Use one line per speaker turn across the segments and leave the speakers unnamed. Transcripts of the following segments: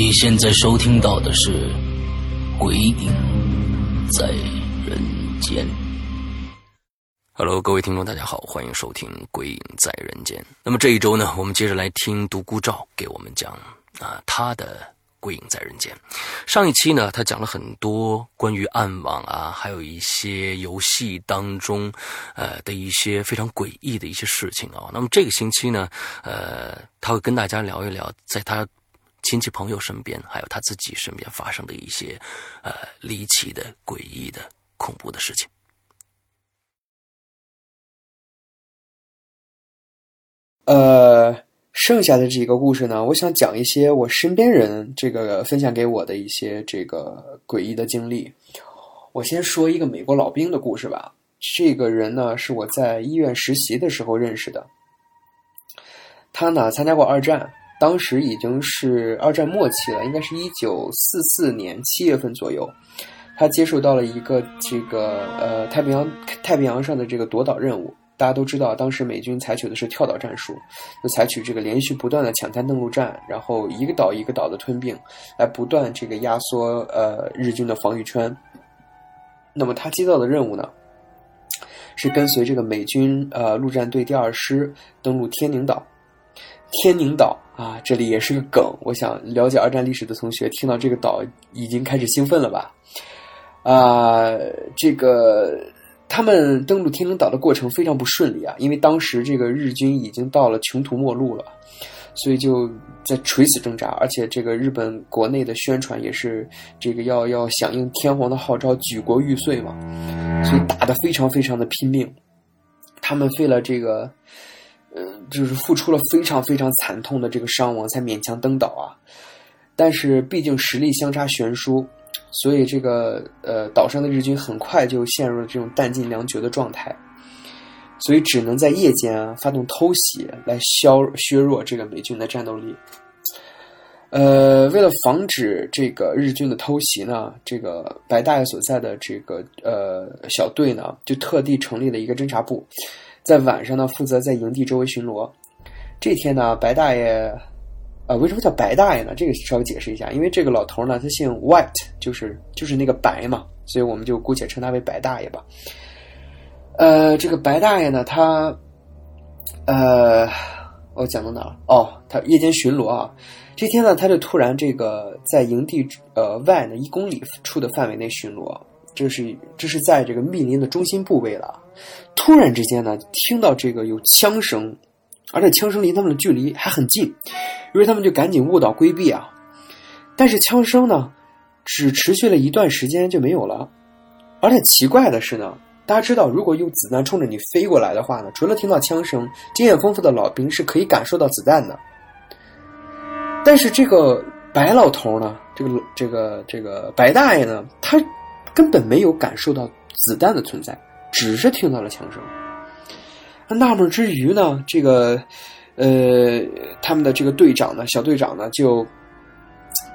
你现在收听到的是《鬼影在人间》。Hello，各位听众，大家好，欢迎收听《鬼影在人间》。那么这一周呢，我们接着来听独孤照给我们讲啊他的《鬼影在人间》。上一期呢，他讲了很多关于暗网啊，还有一些游戏当中呃的一些非常诡异的一些事情啊。那么这个星期呢，呃，他会跟大家聊一聊在他。亲戚朋友身边，还有他自己身边发生的一些，呃，离奇的、诡异的、恐怖的事情。
呃，剩下的几个故事呢，我想讲一些我身边人这个分享给我的一些这个诡异的经历。我先说一个美国老兵的故事吧。这个人呢，是我在医院实习的时候认识的。他呢，参加过二战。当时已经是二战末期了，应该是一九四四年七月份左右，他接受到了一个这个呃太平洋太平洋上的这个夺岛任务。大家都知道，当时美军采取的是跳岛战术，就采取这个连续不断的抢滩登陆战，然后一个岛一个岛的吞并，来不断这个压缩呃日军的防御圈。那么他接到的任务呢，是跟随这个美军呃陆战队第二师登陆天宁岛。天宁岛啊，这里也是个梗。我想了解二战历史的同学听到这个岛已经开始兴奋了吧？啊，这个他们登陆天宁岛的过程非常不顺利啊，因为当时这个日军已经到了穷途末路了，所以就在垂死挣扎。而且这个日本国内的宣传也是这个要要响应天皇的号召，举国玉碎嘛，所以打得非常非常的拼命。他们费了这个。呃，就是付出了非常非常惨痛的这个伤亡，才勉强登岛啊。但是毕竟实力相差悬殊，所以这个呃岛上的日军很快就陷入了这种弹尽粮绝的状态，所以只能在夜间啊发动偷袭来削削弱这个美军的战斗力。呃，为了防止这个日军的偷袭呢，这个白大爷所在的这个呃小队呢，就特地成立了一个侦察部。在晚上呢，负责在营地周围巡逻。这天呢，白大爷，啊，为什么叫白大爷呢？这个稍微解释一下，因为这个老头呢，他姓 White，就是就是那个白嘛，所以我们就姑且称他为白大爷吧。呃，这个白大爷呢，他，呃，我讲到哪儿？哦，他夜间巡逻啊。这天呢，他就突然这个在营地呃外呢一公里处的范围内巡逻。这是这是在这个密林的中心部位了。突然之间呢，听到这个有枪声，而且枪声离他们的距离还很近，于是他们就赶紧误导规避啊。但是枪声呢，只持续了一段时间就没有了。而且奇怪的是呢，大家知道，如果有子弹冲着你飞过来的话呢，除了听到枪声，经验丰富的老兵是可以感受到子弹的。但是这个白老头呢，这个这个这个白大爷呢，他。根本没有感受到子弹的存在，只是听到了枪声。纳闷之余呢，这个呃，他们的这个队长呢，小队长呢，就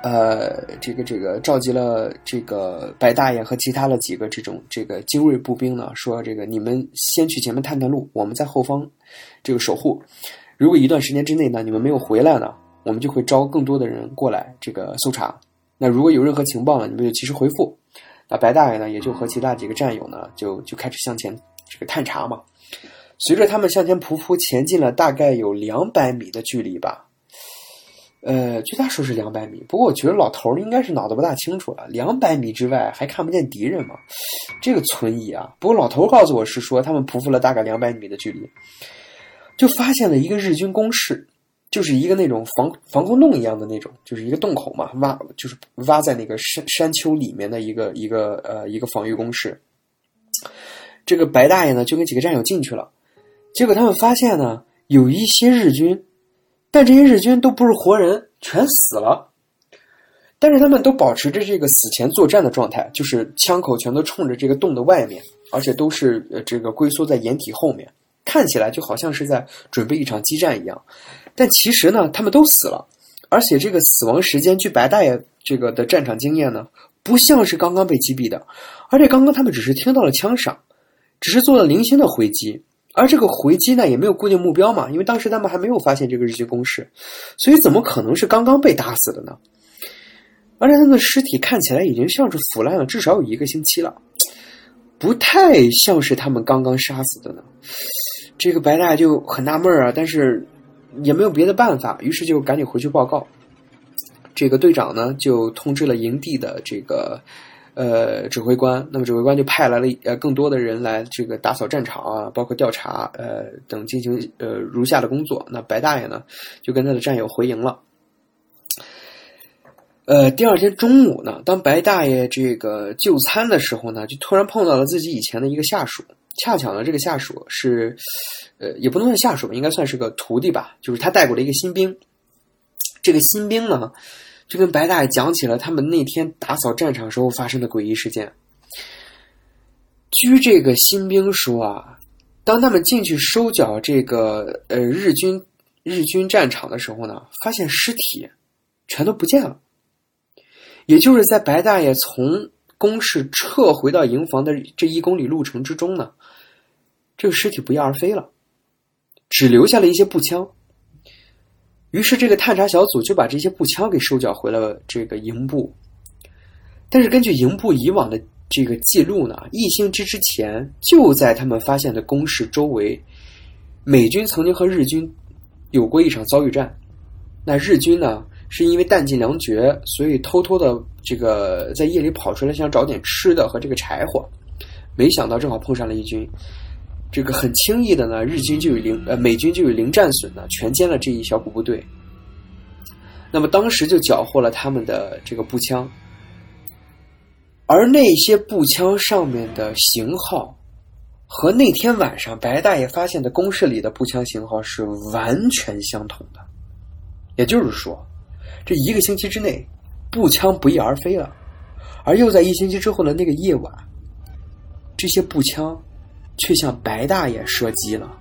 呃，这个这个召集了这个白大爷和其他的几个这种这个精锐步兵呢，说这个你们先去前面探探路，我们在后方这个守护。如果一段时间之内呢，你们没有回来呢，我们就会招更多的人过来这个搜查。那如果有任何情报呢，你们就及时回复。那白大爷呢，也就和其他几个战友呢，就就开始向前这个探查嘛。随着他们向前匍匐前进了大概有两百米的距离吧，呃，据他说是两百米，不过我觉得老头应该是脑子不大清楚了。两百米之外还看不见敌人吗？这个存疑啊。不过老头告诉我是说，他们匍匐了大概两百米的距离，就发现了一个日军工事。就是一个那种防防空洞一样的那种，就是一个洞口嘛，挖就是挖在那个山山丘里面的一个一个呃一个防御工事。这个白大爷呢就跟几个战友进去了，结果他们发现呢有一些日军，但这些日军都不是活人，全死了。但是他们都保持着这个死前作战的状态，就是枪口全都冲着这个洞的外面，而且都是呃这个龟缩在掩体后面，看起来就好像是在准备一场激战一样。但其实呢，他们都死了，而且这个死亡时间，据白大爷这个的战场经验呢，不像是刚刚被击毙的，而且刚刚他们只是听到了枪响，只是做了零星的回击，而这个回击呢也没有固定目标嘛，因为当时他们还没有发现这个日军攻势，所以怎么可能是刚刚被打死的呢？而且他们的尸体看起来已经像是腐烂了至少有一个星期了，不太像是他们刚刚杀死的呢。这个白大爷就很纳闷啊，但是也没有别的办法，于是就赶紧回去报告。这个队长呢就通知了营地的这个呃指挥官，那么指挥官就派来了呃更多的人来这个打扫战场啊，包括调查呃等进行呃如下的工作。那白大爷呢就跟他的战友回营了。呃，第二天中午呢，当白大爷这个就餐的时候呢，就突然碰到了自己以前的一个下属。恰巧呢，这个下属是，呃，也不能算下属吧，应该算是个徒弟吧。就是他带过来一个新兵。这个新兵呢，就跟白大爷讲起了他们那天打扫战场时候发生的诡异事件。据这个新兵说啊，当他们进去收缴这个呃日军日军战场的时候呢，发现尸体全都不见了。也就是在白大爷从工事撤回到营房的这一公里路程之中呢，这个尸体不翼而飞了，只留下了一些步枪。于是这个探查小组就把这些步枪给收缴回了这个营部。但是根据营部以往的这个记录呢，一星期之前就在他们发现的工事周围，美军曾经和日军有过一场遭遇战。那日军呢？是因为弹尽粮绝，所以偷偷的这个在夜里跑出来想找点吃的和这个柴火，没想到正好碰上了义军，这个很轻易的呢，日军就有零呃美军就有零战损呢，全歼了这一小股部队。那么当时就缴获了他们的这个步枪，而那些步枪上面的型号和那天晚上白大爷发现的公室里的步枪型号是完全相同的，也就是说。这一个星期之内，步枪不翼而飞了，而又在一星期之后的那个夜晚，这些步枪却向白大爷射击了。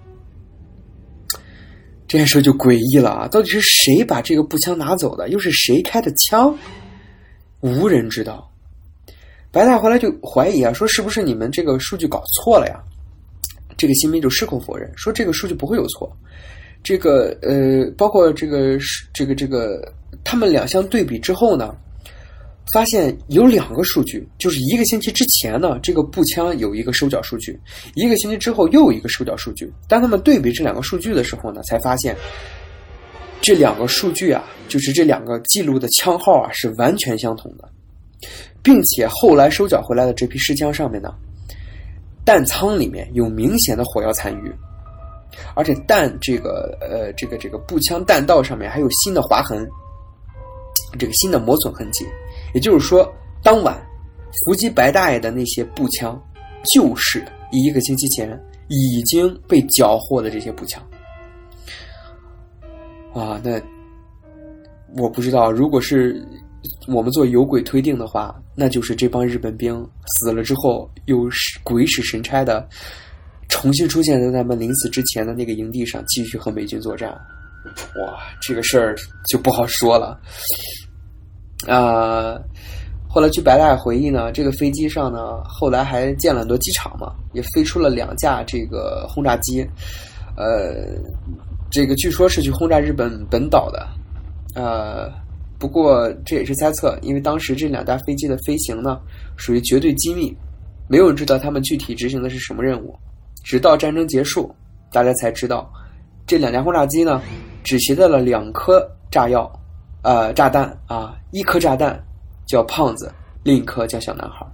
这件事就诡异了啊！到底是谁把这个步枪拿走的？又是谁开的枪？无人知道。白大后来就怀疑啊，说是不是你们这个数据搞错了呀？这个新兵就矢口否认，说这个数据不会有错。这个呃，包括这个这个这个。他们两相对比之后呢，发现有两个数据，就是一个星期之前呢，这个步枪有一个收缴数据；一个星期之后又有一个收缴数据。当他们对比这两个数据的时候呢，才发现这两个数据啊，就是这两个记录的枪号啊是完全相同的，并且后来收缴回来的这批试枪上面呢，弹仓里面有明显的火药残余。而且弹这个呃这个这个步枪弹道上面还有新的划痕。这个新的磨损痕迹，也就是说，当晚伏击白大爷的那些步枪，就是一个星期前已经被缴获的这些步枪。啊，那我不知道，如果是我们做有轨推定的话，那就是这帮日本兵死了之后，又是鬼使神差的重新出现在他们临死之前的那个营地上，继续和美军作战。哇，这个事儿就不好说了。啊，后来据白大爷回忆呢，这个飞机上呢，后来还建了很多机场嘛，也飞出了两架这个轰炸机，呃，这个据说是去轰炸日本本岛的，呃，不过这也是猜测，因为当时这两架飞机的飞行呢，属于绝对机密，没有人知道他们具体执行的是什么任务，直到战争结束，大家才知道，这两架轰炸机呢，只携带了两颗炸药。呃，炸弹啊，一颗炸弹叫胖子，另一颗叫小男孩。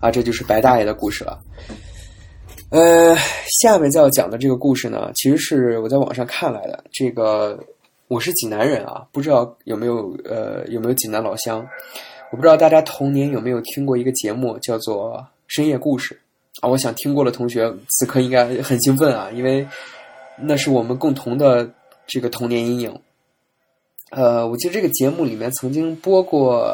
啊，这就是白大爷的故事了。呃，下面要讲的这个故事呢，其实是我在网上看来的。这个我是济南人啊，不知道有没有呃有没有济南老乡？我不知道大家童年有没有听过一个节目叫做《深夜故事》啊？我想听过的同学此刻应该很兴奋啊，因为那是我们共同的这个童年阴影。呃，我记得这个节目里面曾经播过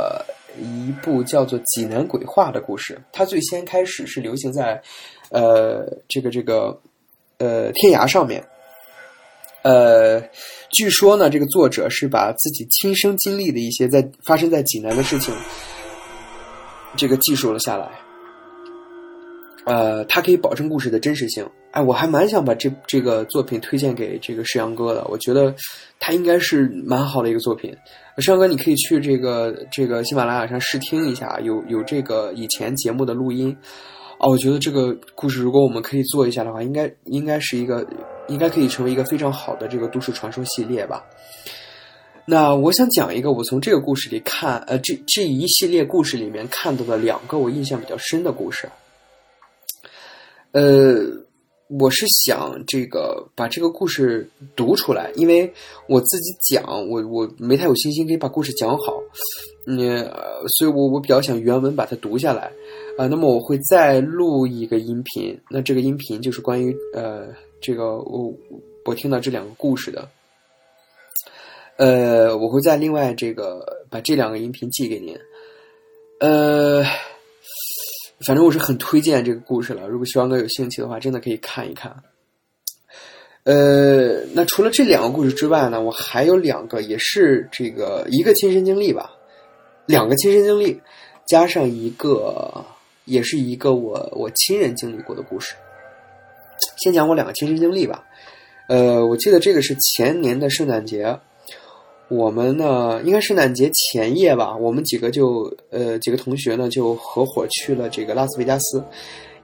一部叫做《济南鬼话》的故事，它最先开始是流行在。呃，这个这个，呃，天涯上面，呃，据说呢，这个作者是把自己亲身经历的一些在发生在济南的事情，这个记述了下来。呃，他可以保证故事的真实性。哎，我还蛮想把这这个作品推荐给这个世阳哥的，我觉得他应该是蛮好的一个作品。世阳哥，你可以去这个这个喜马拉雅上试听一下，有有这个以前节目的录音。哦，我觉得这个故事，如果我们可以做一下的话，应该应该是一个，应该可以成为一个非常好的这个都市传说系列吧。那我想讲一个我从这个故事里看，呃，这这一系列故事里面看到的两个我印象比较深的故事。呃，我是想这个把这个故事读出来，因为我自己讲，我我没太有信心可以把故事讲好，嗯，所以我我比较想原文把它读下来。啊，那么我会再录一个音频，那这个音频就是关于呃，这个我我听到这两个故事的，呃，我会再另外这个把这两个音频寄给您，呃，反正我是很推荐这个故事了，如果希望哥有兴趣的话，真的可以看一看。呃，那除了这两个故事之外呢，我还有两个，也是这个一个亲身经历吧，两个亲身经历加上一个。也是一个我我亲人经历过的故事。先讲我两个亲身经历吧。呃，我记得这个是前年的圣诞节，我们呢应该圣诞节前夜吧，我们几个就呃几个同学呢就合伙去了这个拉斯维加斯，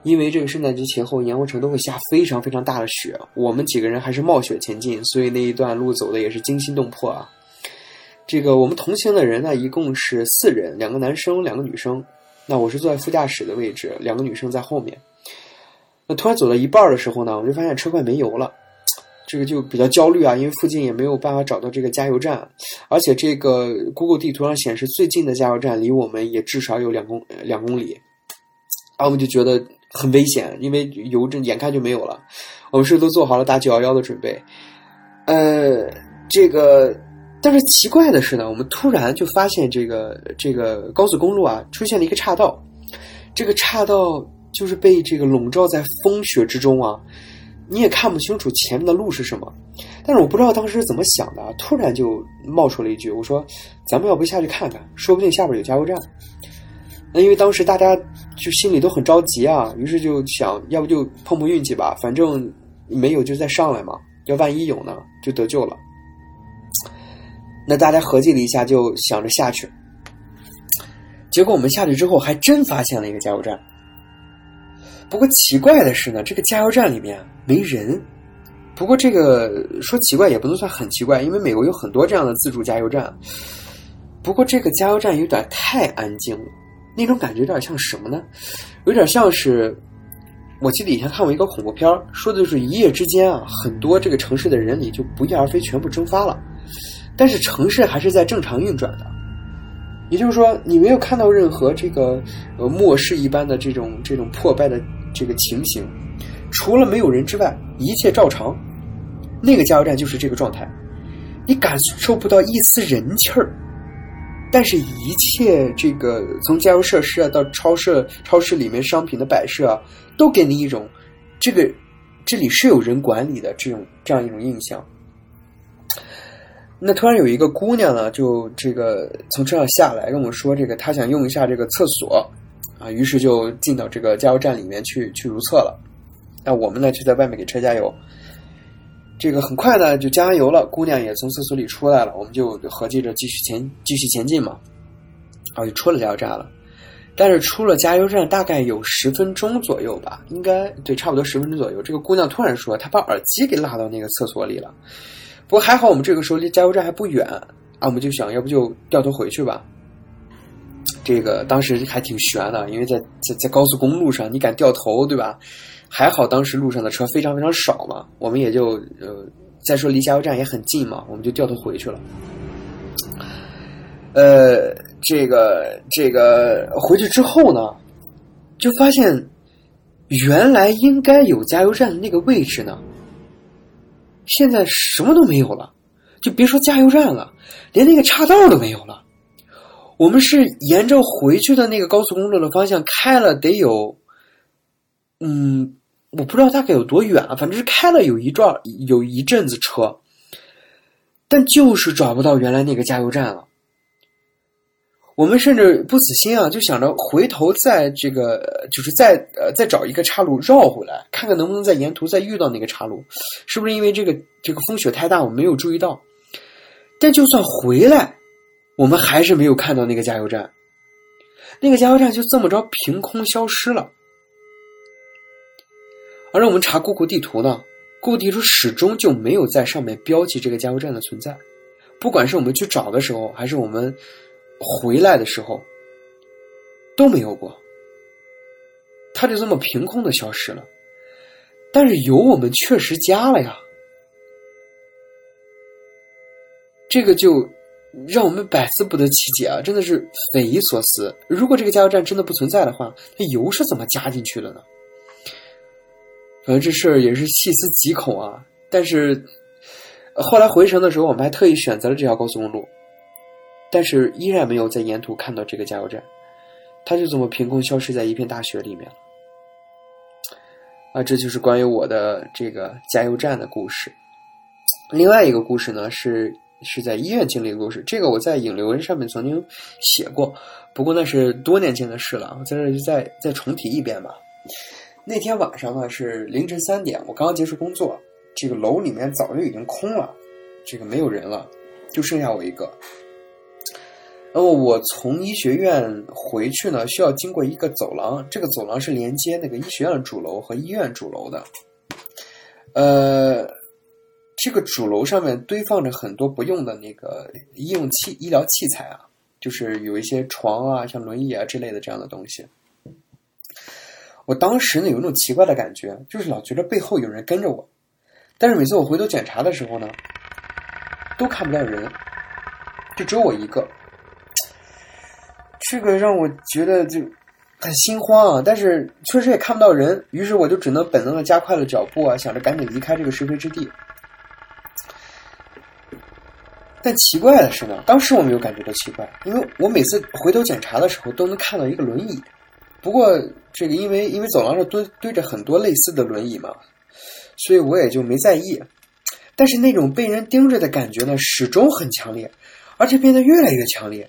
因为这个圣诞节前后盐湖城都会下非常非常大的雪，我们几个人还是冒雪前进，所以那一段路走的也是惊心动魄啊。这个我们同行的人呢一共是四人，两个男生，两个女生。那我是坐在副驾驶的位置，两个女生在后面。那突然走到一半的时候呢，我就发现车快没油了，这个就比较焦虑啊，因为附近也没有办法找到这个加油站，而且这个 Google 地图上显示最近的加油站离我们也至少有两公两公里，啊，我们就觉得很危险，因为油这眼看就没有了，我们是都做好了打九幺幺的准备，呃，这个。但是奇怪的是呢，我们突然就发现这个这个高速公路啊出现了一个岔道，这个岔道就是被这个笼罩在风雪之中啊，你也看不清楚前面的路是什么。但是我不知道当时怎么想的，突然就冒出了一句：“我说，咱们要不下去看看，说不定下边有加油站。”那因为当时大家就心里都很着急啊，于是就想要不就碰碰运气吧，反正没有就再上来嘛，要万一有呢，就得救了。那大家合计了一下，就想着下去。结果我们下去之后，还真发现了一个加油站。不过奇怪的是呢，这个加油站里面没人。不过这个说奇怪也不能算很奇怪，因为美国有很多这样的自助加油站。不过这个加油站有点太安静了，那种感觉有点像什么呢？有点像是我记得以前看过一个恐怖片说的就是一夜之间啊，很多这个城市的人里就不翼而飞，全部蒸发了。但是城市还是在正常运转的，也就是说，你没有看到任何这个呃末世一般的这种这种破败的这个情形，除了没有人之外，一切照常。那个加油站就是这个状态，你感受不到一丝人气儿，但是一切这个从加油设施啊到超市超市里面商品的摆设啊，都给你一种这个这里是有人管理的这种这样一种印象。那突然有一个姑娘呢，就这个从车上下来跟我说，这个她想用一下这个厕所，啊，于是就进到这个加油站里面去去如厕了。那我们呢就在外面给车加油。这个很快呢就加完油了，姑娘也从厕所里出来了，我们就合计着继续前继续前进嘛。啊，就出了加油站了。但是出了加油站大概有十分钟左右吧，应该对，差不多十分钟左右。这个姑娘突然说，她把耳机给落到那个厕所里了。不过还好，我们这个时候离加油站还不远啊，我们就想要不就掉头回去吧。这个当时还挺悬的，因为在在在高速公路上，你敢掉头，对吧？还好当时路上的车非常非常少嘛，我们也就呃，再说离加油站也很近嘛，我们就掉头回去了。呃，这个这个回去之后呢，就发现原来应该有加油站的那个位置呢，现在什么都没有了，就别说加油站了，连那个岔道都没有了。我们是沿着回去的那个高速公路的方向开了，得有，嗯，我不知道大概有多远啊，反正是开了有一段有一阵子车，但就是找不到原来那个加油站了。我们甚至不死心啊，就想着回头再这个，就是再呃再找一个岔路绕回来，看看能不能在沿途再遇到那个岔路，是不是因为这个这个风雪太大，我没有注意到？但就算回来，我们还是没有看到那个加油站，那个加油站就这么着凭空消失了。而我们查 Google 地图呢，Google 地图始终就没有在上面标记这个加油站的存在，不管是我们去找的时候，还是我们。回来的时候都没有过，他就这么凭空的消失了。但是油我们确实加了呀，这个就让我们百思不得其解啊！真的是匪夷所思。如果这个加油站真的不存在的话，那油是怎么加进去的呢？反正这事儿也是细思极恐啊！但是后来回程的时候，我们还特意选择了这条高速公路。但是依然没有在沿途看到这个加油站，它就这么凭空消失在一片大雪里面了。啊，这就是关于我的这个加油站的故事。另外一个故事呢，是是在医院经历的故事。这个我在引流文上面曾经写过，不过那是多年前的事了。我在这就再再重提一遍吧。那天晚上呢是凌晨三点，我刚刚结束工作，这个楼里面早就已经空了，这个没有人了，就剩下我一个。那么我从医学院回去呢，需要经过一个走廊，这个走廊是连接那个医学院主楼和医院主楼的。呃，这个主楼上面堆放着很多不用的那个医用器、医疗器材啊，就是有一些床啊、像轮椅啊之类的这样的东西。我当时呢有一种奇怪的感觉，就是老觉得背后有人跟着我，但是每次我回头检查的时候呢，都看不到人，就只有我一个。这个让我觉得就很心慌啊，但是确实也看不到人，于是我就只能本能的加快了脚步啊，想着赶紧离开这个是非之地。但奇怪的是呢，当时我没有感觉到奇怪，因为我每次回头检查的时候都能看到一个轮椅。不过这个因为因为走廊上堆堆着很多类似的轮椅嘛，所以我也就没在意。但是那种被人盯着的感觉呢，始终很强烈，而且变得越来越强烈。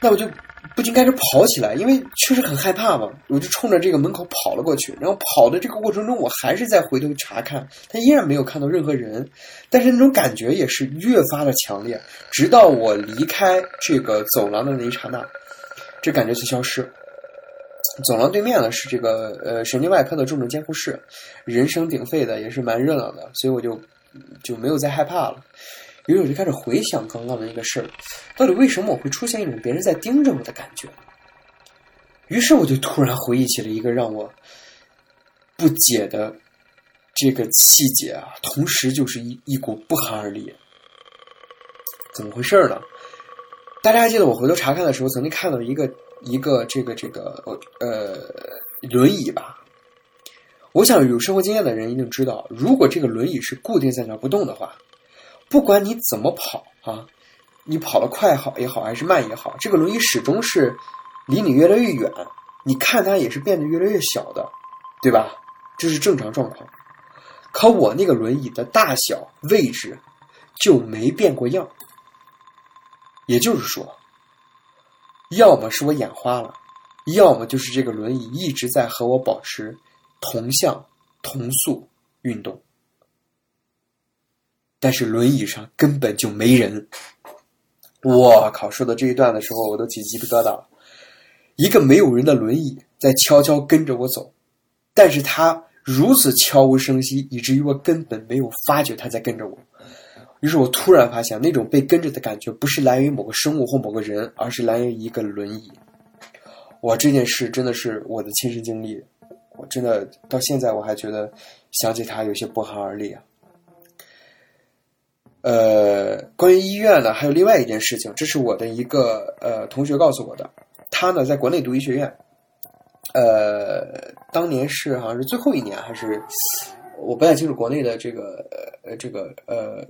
那我就不禁开始跑起来，因为确实很害怕嘛。我就冲着这个门口跑了过去，然后跑的这个过程中，我还是在回头查看，他依然没有看到任何人，但是那种感觉也是越发的强烈，直到我离开这个走廊的那一刹那，这感觉才消失。走廊对面呢是这个呃神经外科的重症监护室，人声鼎沸的，也是蛮热闹的，所以我就就没有再害怕了。于是我就开始回想刚刚的那个事儿，到底为什么我会出现一种别人在盯着我的感觉？于是我就突然回忆起了一个让我不解的这个细节啊，同时就是一一股不寒而栗。怎么回事呢？大家还记得我回头查看的时候，曾经看到一个一个这个这个呃轮椅吧？我想有生活经验的人一定知道，如果这个轮椅是固定在那不动的话。不管你怎么跑啊，你跑得快好也好，还是慢也好，这个轮椅始终是离你越来越远，你看它也是变得越来越小的，对吧？这是正常状况。可我那个轮椅的大小位置就没变过样，也就是说，要么是我眼花了，要么就是这个轮椅一直在和我保持同向同速运动。但是轮椅上根本就没人，我靠！说到这一段的时候，我都起鸡皮疙瘩了。一个没有人的轮椅在悄悄跟着我走，但是他如此悄无声息，以至于我根本没有发觉他在跟着我。于是我突然发现，那种被跟着的感觉不是来源于某个生物或某个人，而是来源于一个轮椅。哇，这件事真的是我的亲身经历，我真的到现在我还觉得想起它有些不寒而栗啊。呃，关于医院呢，还有另外一件事情，这是我的一个呃同学告诉我的，他呢在国内读医学院，呃，当年是好像是最后一年还是我不太清楚国内的这个呃这个呃。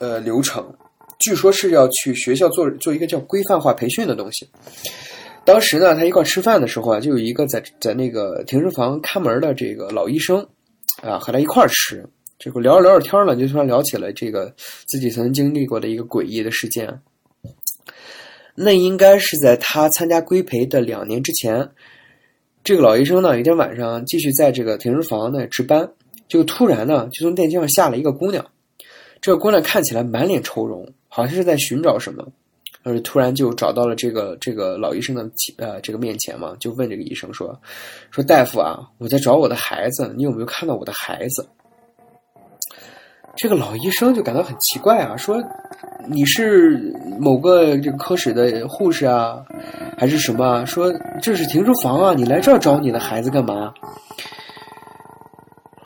呃，流程，据说是要去学校做做一个叫规范化培训的东西。当时呢，他一块吃饭的时候啊，就有一个在在那个停尸房看门的这个老医生啊，和他一块吃。这个聊着聊着天呢，就突然聊起了这个自己曾经历过的一个诡异的事件。那应该是在他参加规培的两年之前，这个老医生呢，有一天晚上继续在这个停尸房呢值班，就突然呢，就从电梯上下了一个姑娘。这个姑娘看起来满脸愁容，好像是在寻找什么，而突然就找到了这个这个老医生的呃这个面前嘛，就问这个医生说：“说大夫啊，我在找我的孩子，你有没有看到我的孩子？”这个老医生就感到很奇怪啊，说：“你是某个这个科室的护士啊，还是什么？说这是停尸房啊，你来这儿找你的孩子干嘛？”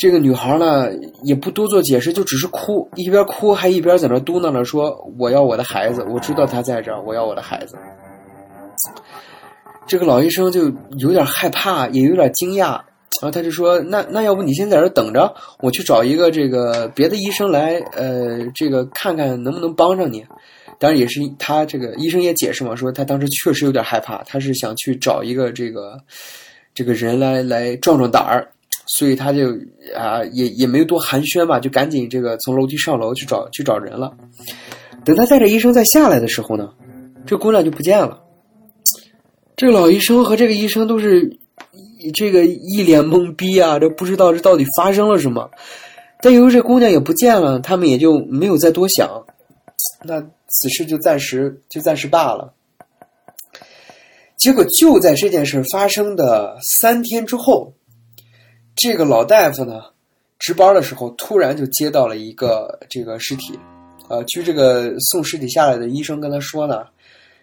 这个女孩呢，也不多做解释，就只是哭，一边哭还一边在那嘟囔着说：“我要我的孩子，我知道他在这儿，我要我的孩子。”这个老医生就有点害怕，也有点惊讶，然后他就说：“那那要不你先在这等着，我去找一个这个别的医生来，呃，这个看看能不能帮上你。”当然也是他这个医生也解释嘛，说他当时确实有点害怕，他是想去找一个这个这个人来来壮壮胆儿。所以他就啊，也也没有多寒暄吧，就赶紧这个从楼梯上楼去找去找人了。等他带着医生再下来的时候呢，这姑娘就不见了。这个老医生和这个医生都是这个一脸懵逼啊，这不知道这到底发生了什么。但由于这姑娘也不见了，他们也就没有再多想。那此事就暂时就暂时罢了。结果就在这件事发生的三天之后。这个老大夫呢，值班的时候突然就接到了一个这个尸体，呃，据这个送尸体下来的医生跟他说呢，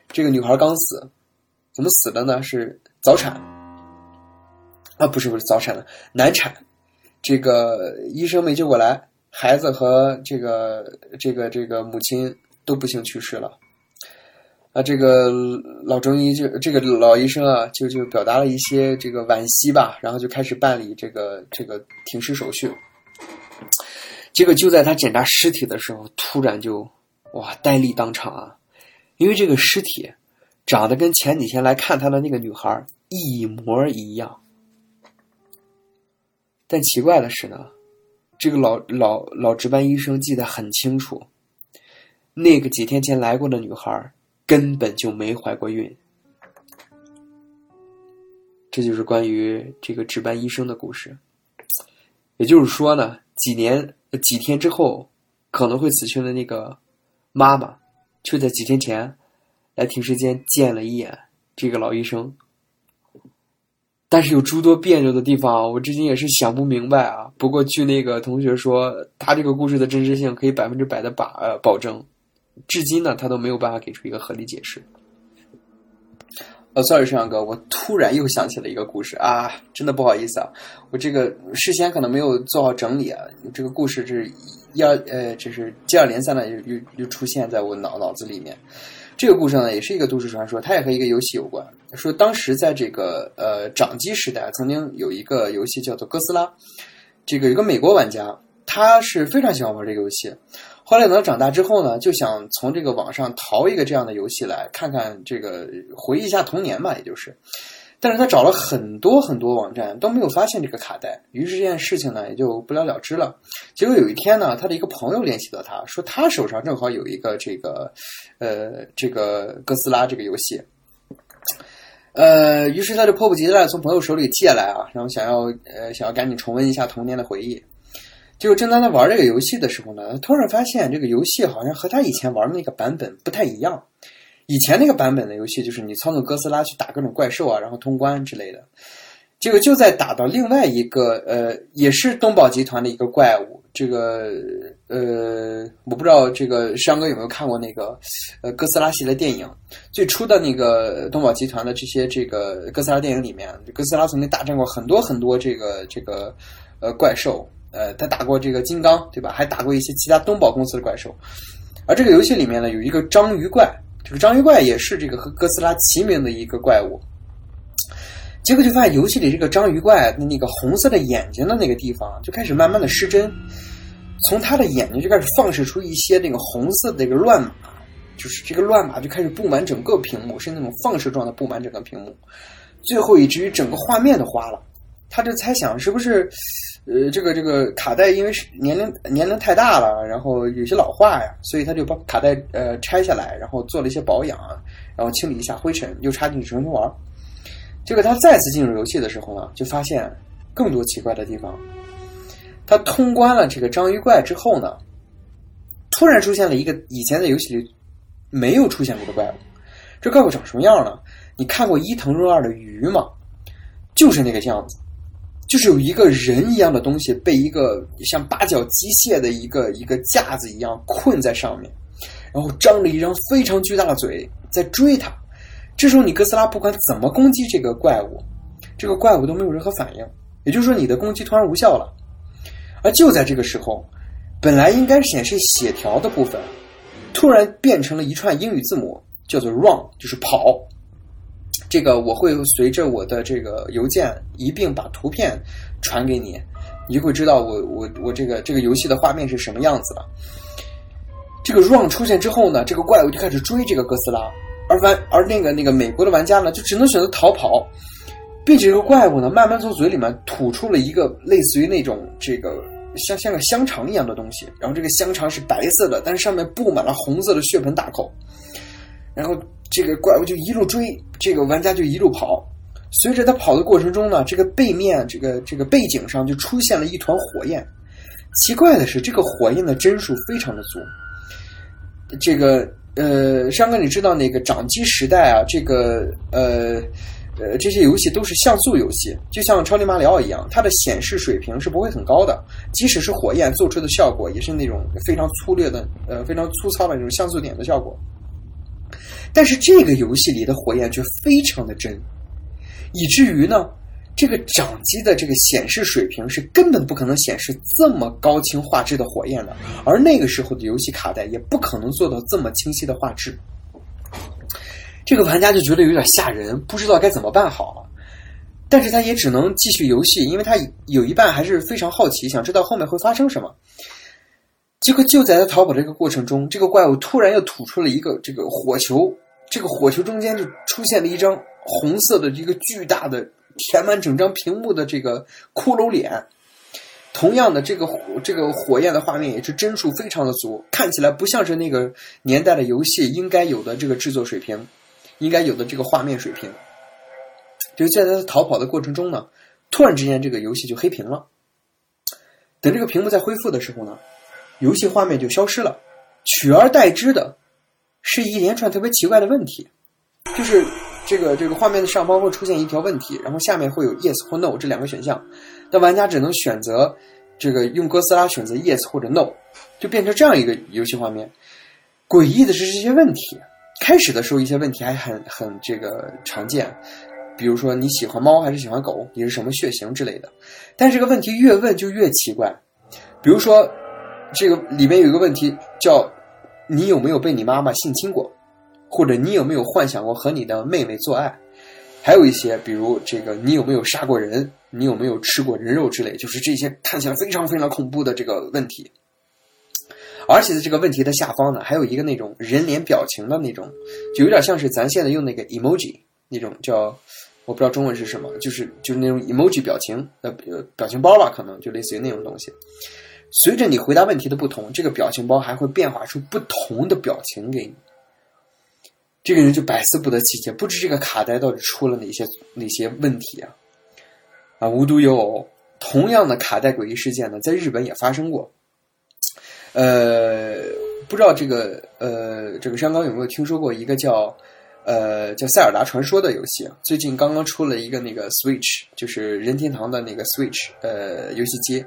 这个女孩刚死，怎么死的呢？是早产，啊，不是不是早产的难产，这个医生没救过来，孩子和这个这个这个母亲都不幸去世了。啊，这个老中医就这个老医生啊，就就表达了一些这个惋惜吧，然后就开始办理这个这个停尸手续。结果就在他检查尸体的时候，突然就哇呆立当场啊，因为这个尸体长得跟前几天来看他的那个女孩一模一样。但奇怪的是呢，这个老老老值班医生记得很清楚，那个几天前来过的女孩。根本就没怀过孕，这就是关于这个值班医生的故事。也就是说呢，几年几天之后可能会死去的那个妈妈，却在几天前来停尸间见了一眼这个老医生。但是有诸多别扭的地方，我至今也是想不明白啊。不过据那个同学说，他这个故事的真实性可以百分之百的把呃保证。至今呢，他都没有办法给出一个合理解释。呃，sorry，摄像哥，我突然又想起了一个故事啊，真的不好意思啊，我这个事先可能没有做好整理啊，这个故事是一二呃，这是接二连三的又又又出现在我脑脑子里面。这个故事呢，也是一个都市传说，它也和一个游戏有关。说当时在这个呃掌机时代，曾经有一个游戏叫做哥斯拉，这个有个美国玩家，他是非常喜欢玩这个游戏。后来等他长大之后呢，就想从这个网上淘一个这样的游戏来看看，这个回忆一下童年吧，也就是。但是他找了很多很多网站都没有发现这个卡带，于是这件事情呢也就不了了之了。结果有一天呢，他的一个朋友联系到他说，他手上正好有一个这个，呃，这个哥斯拉这个游戏。呃，于是他就迫不及待从朋友手里借来啊，然后想要呃想要赶紧重温一下童年的回忆。就正当他玩这个游戏的时候呢，突然发现这个游戏好像和他以前玩的那个版本不太一样。以前那个版本的游戏就是你操纵哥斯拉去打各种怪兽啊，然后通关之类的。结果就在打到另外一个呃，也是东宝集团的一个怪物。这个呃，我不知道这个山哥有没有看过那个呃哥斯拉系列电影。最初的那个东宝集团的这些这个哥斯拉电影里面，哥斯拉曾经大战过很多很多这个这个呃怪兽。呃，他打过这个金刚，对吧？还打过一些其他东宝公司的怪兽。而这个游戏里面呢，有一个章鱼怪，这个章鱼怪也是这个和哥斯拉齐名的一个怪物。结果就发现游戏里这个章鱼怪的那个红色的眼睛的那个地方就开始慢慢的失真，从他的眼睛就开始放射出一些那个红色的这个乱码，就是这个乱码就开始布满整个屏幕，是那种放射状的布满整个屏幕，最后以至于整个画面都花了。他就猜想是不是，呃，这个这个卡带因为是年龄年龄太大了，然后有些老化呀，所以他就把卡带呃拆下来，然后做了一些保养，然后清理一下灰尘，又插进去重新玩。结果他再次进入游戏的时候呢，就发现更多奇怪的地方。他通关了这个章鱼怪之后呢，突然出现了一个以前在游戏里没有出现过的怪物。这怪物长什么样呢？你看过伊藤润二的鱼吗？就是那个样子。就是有一个人一样的东西被一个像八角机械的一个一个架子一样困在上面，然后张着一张非常巨大的嘴在追他。这时候你哥斯拉不管怎么攻击这个怪物，这个怪物都没有任何反应。也就是说你的攻击突然无效了。而就在这个时候，本来应该显示血条的部分，突然变成了一串英语字母，叫做 “run”，就是跑。这个我会随着我的这个邮件一并把图片传给你，你就会知道我我我这个这个游戏的画面是什么样子的。这个 run 出现之后呢，这个怪物就开始追这个哥斯拉，而玩而那个那个美国的玩家呢，就只能选择逃跑，并且这个怪物呢，慢慢从嘴里面吐出了一个类似于那种这个像像个香肠一样的东西，然后这个香肠是白色的，但是上面布满了红色的血盆大口，然后。这个怪物就一路追，这个玩家就一路跑。随着他跑的过程中呢，这个背面这个这个背景上就出现了一团火焰。奇怪的是，这个火焰的帧数非常的足。这个呃，山哥，你知道那个掌机时代啊，这个呃呃这些游戏都是像素游戏，就像超级马里奥一样，它的显示水平是不会很高的。即使是火焰做出的效果，也是那种非常粗略的呃非常粗糙的那种像素点的效果。但是这个游戏里的火焰却非常的真，以至于呢，这个掌机的这个显示水平是根本不可能显示这么高清画质的火焰的，而那个时候的游戏卡带也不可能做到这么清晰的画质。这个玩家就觉得有点吓人，不知道该怎么办好了。但是他也只能继续游戏，因为他有一半还是非常好奇，想知道后面会发生什么。结果就在他逃跑这个过程中，这个怪物突然又吐出了一个这个火球。这个火球中间就出现了一张红色的一个巨大的填满整张屏幕的这个骷髅脸。同样的，这个火这个火焰的画面也是帧数非常的足，看起来不像是那个年代的游戏应该有的这个制作水平，应该有的这个画面水平。就在他逃跑的过程中呢，突然之间这个游戏就黑屏了。等这个屏幕再恢复的时候呢，游戏画面就消失了，取而代之的。是一连串特别奇怪的问题，就是这个这个画面的上方会出现一条问题，然后下面会有 yes 或 no 这两个选项，那玩家只能选择这个用哥斯拉选择 yes 或者 no，就变成这样一个游戏画面。诡异的是这些问题，开始的时候一些问题还很很这个常见，比如说你喜欢猫还是喜欢狗，你是什么血型之类的，但这个问题越问就越奇怪，比如说这个里面有一个问题叫。你有没有被你妈妈性侵过？或者你有没有幻想过和你的妹妹做爱？还有一些，比如这个，你有没有杀过人？你有没有吃过人肉之类？就是这些看起来非常非常恐怖的这个问题。而且在这个问题的下方呢，还有一个那种人脸表情的那种，就有点像是咱现在用那个 emoji 那种叫，我不知道中文是什么，就是就是那种 emoji 表情呃表情包吧，可能就类似于那种东西。随着你回答问题的不同，这个表情包还会变化出不同的表情给你。这个人就百思不得其解，不知这个卡带到底出了哪些哪些问题啊？啊，无独有偶，同样的卡带诡异事件呢，在日本也发生过。呃，不知道这个呃，这个山高有没有听说过一个叫呃，叫《塞尔达传说》的游戏，最近刚刚出了一个那个 Switch，就是任天堂的那个 Switch，呃，游戏机。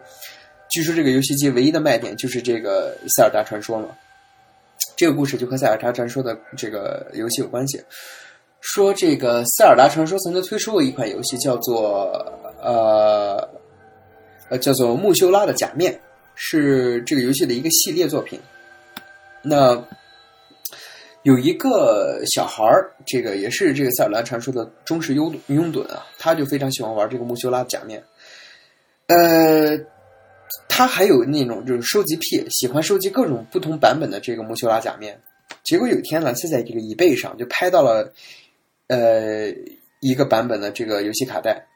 据说这个游戏机唯一的卖点就是这个《塞尔达传说》嘛。这个故事就和《塞尔达传说》的这个游戏有关系。说这个《塞尔达传说》曾经推出过一款游戏，叫做呃呃，叫做《穆修拉的假面》，是这个游戏的一个系列作品。那。有一个小孩儿，这个也是这个塞尔达传说的忠实拥拥趸啊，他就非常喜欢玩这个穆修拉的假面。呃，他还有那种就是收集癖，喜欢收集各种不同版本的这个穆修拉假面。结果有一天呢，他在这个椅背上就拍到了呃一个版本的这个游戏卡带。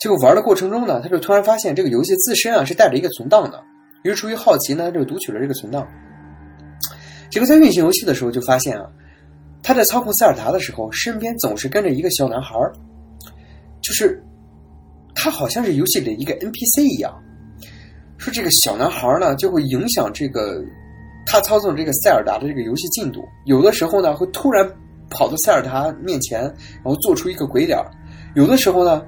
结果玩的过程中呢，他就突然发现这个游戏自身啊是带着一个存档的，于是出于好奇呢，就读取了这个存档。结果在运行游戏的时候，就发现啊，他在操控塞尔达的时候，身边总是跟着一个小男孩就是他好像是游戏里的一个 NPC 一样。说这个小男孩呢，就会影响这个他操纵这个塞尔达的这个游戏进度。有的时候呢，会突然跑到塞尔达面前，然后做出一个鬼脸有的时候呢，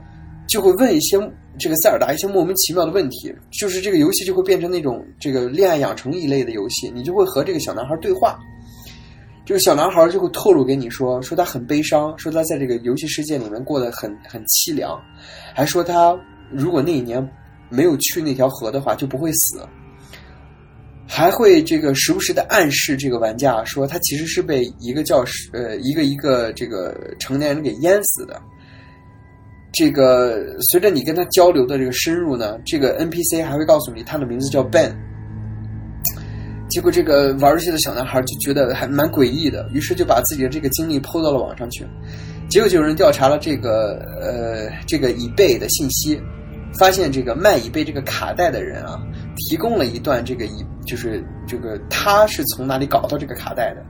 就会问一些。这个塞尔达一些莫名其妙的问题，就是这个游戏就会变成那种这个恋爱养成一类的游戏，你就会和这个小男孩对话，这个小男孩就会透露给你说，说他很悲伤，说他在这个游戏世界里面过得很很凄凉，还说他如果那一年没有去那条河的话就不会死，还会这个时不时的暗示这个玩家说他其实是被一个叫呃一个一个这个成年人给淹死的。这个随着你跟他交流的这个深入呢，这个 NPC 还会告诉你他的名字叫 Ben。结果这个玩游戏的小男孩就觉得还蛮诡异的，于是就把自己的这个经历抛到了网上去。结果就有人调查了这个呃这个以贝的信息，发现这个卖以贝这个卡带的人啊，提供了一段这个以就是这个他是从哪里搞到这个卡带的。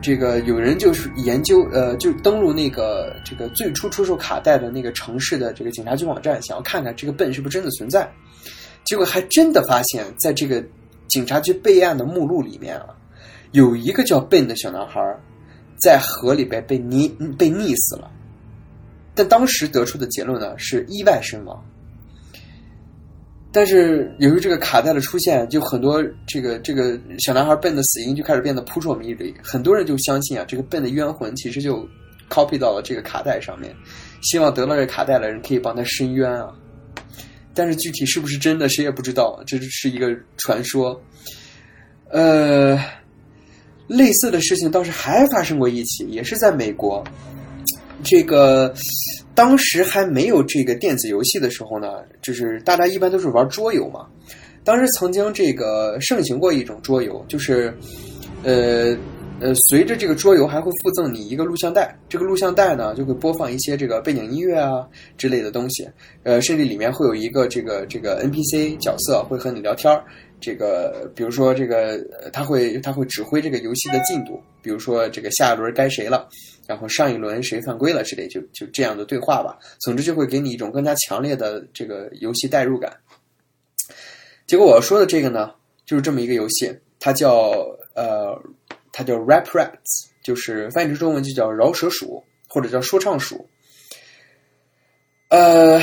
这个有人就是研究，呃，就登录那个这个最初出售卡带的那个城市的这个警察局网站，想要看看这个笨是不是真的存在。结果还真的发现，在这个警察局备案的目录里面啊，有一个叫笨的小男孩，在河里边被溺被溺死了。但当时得出的结论呢，是意外身亡。但是由于这个卡带的出现，就很多这个这个小男孩笨的死因就开始变得扑朔迷离，很多人就相信啊，这个笨的冤魂其实就 copy 到了这个卡带上面，希望得到这卡带的人可以帮他伸冤啊。但是具体是不是真的，谁也不知道，这是一个传说。呃，类似的事情倒是还发生过一起，也是在美国，这个。当时还没有这个电子游戏的时候呢，就是大家一般都是玩桌游嘛。当时曾经这个盛行过一种桌游，就是，呃呃，随着这个桌游还会附赠你一个录像带，这个录像带呢就会播放一些这个背景音乐啊之类的东西，呃，甚至里面会有一个这个这个 NPC 角色会和你聊天儿。这个，比如说这个，他会他会指挥这个游戏的进度，比如说这个下一轮该谁了，然后上一轮谁犯规了之类，就就这样的对话吧。总之就会给你一种更加强烈的这个游戏代入感。结果我要说的这个呢，就是这么一个游戏，它叫呃，它叫 Rap Rats，就是翻译成中文就叫饶舌鼠或者叫说唱鼠，呃。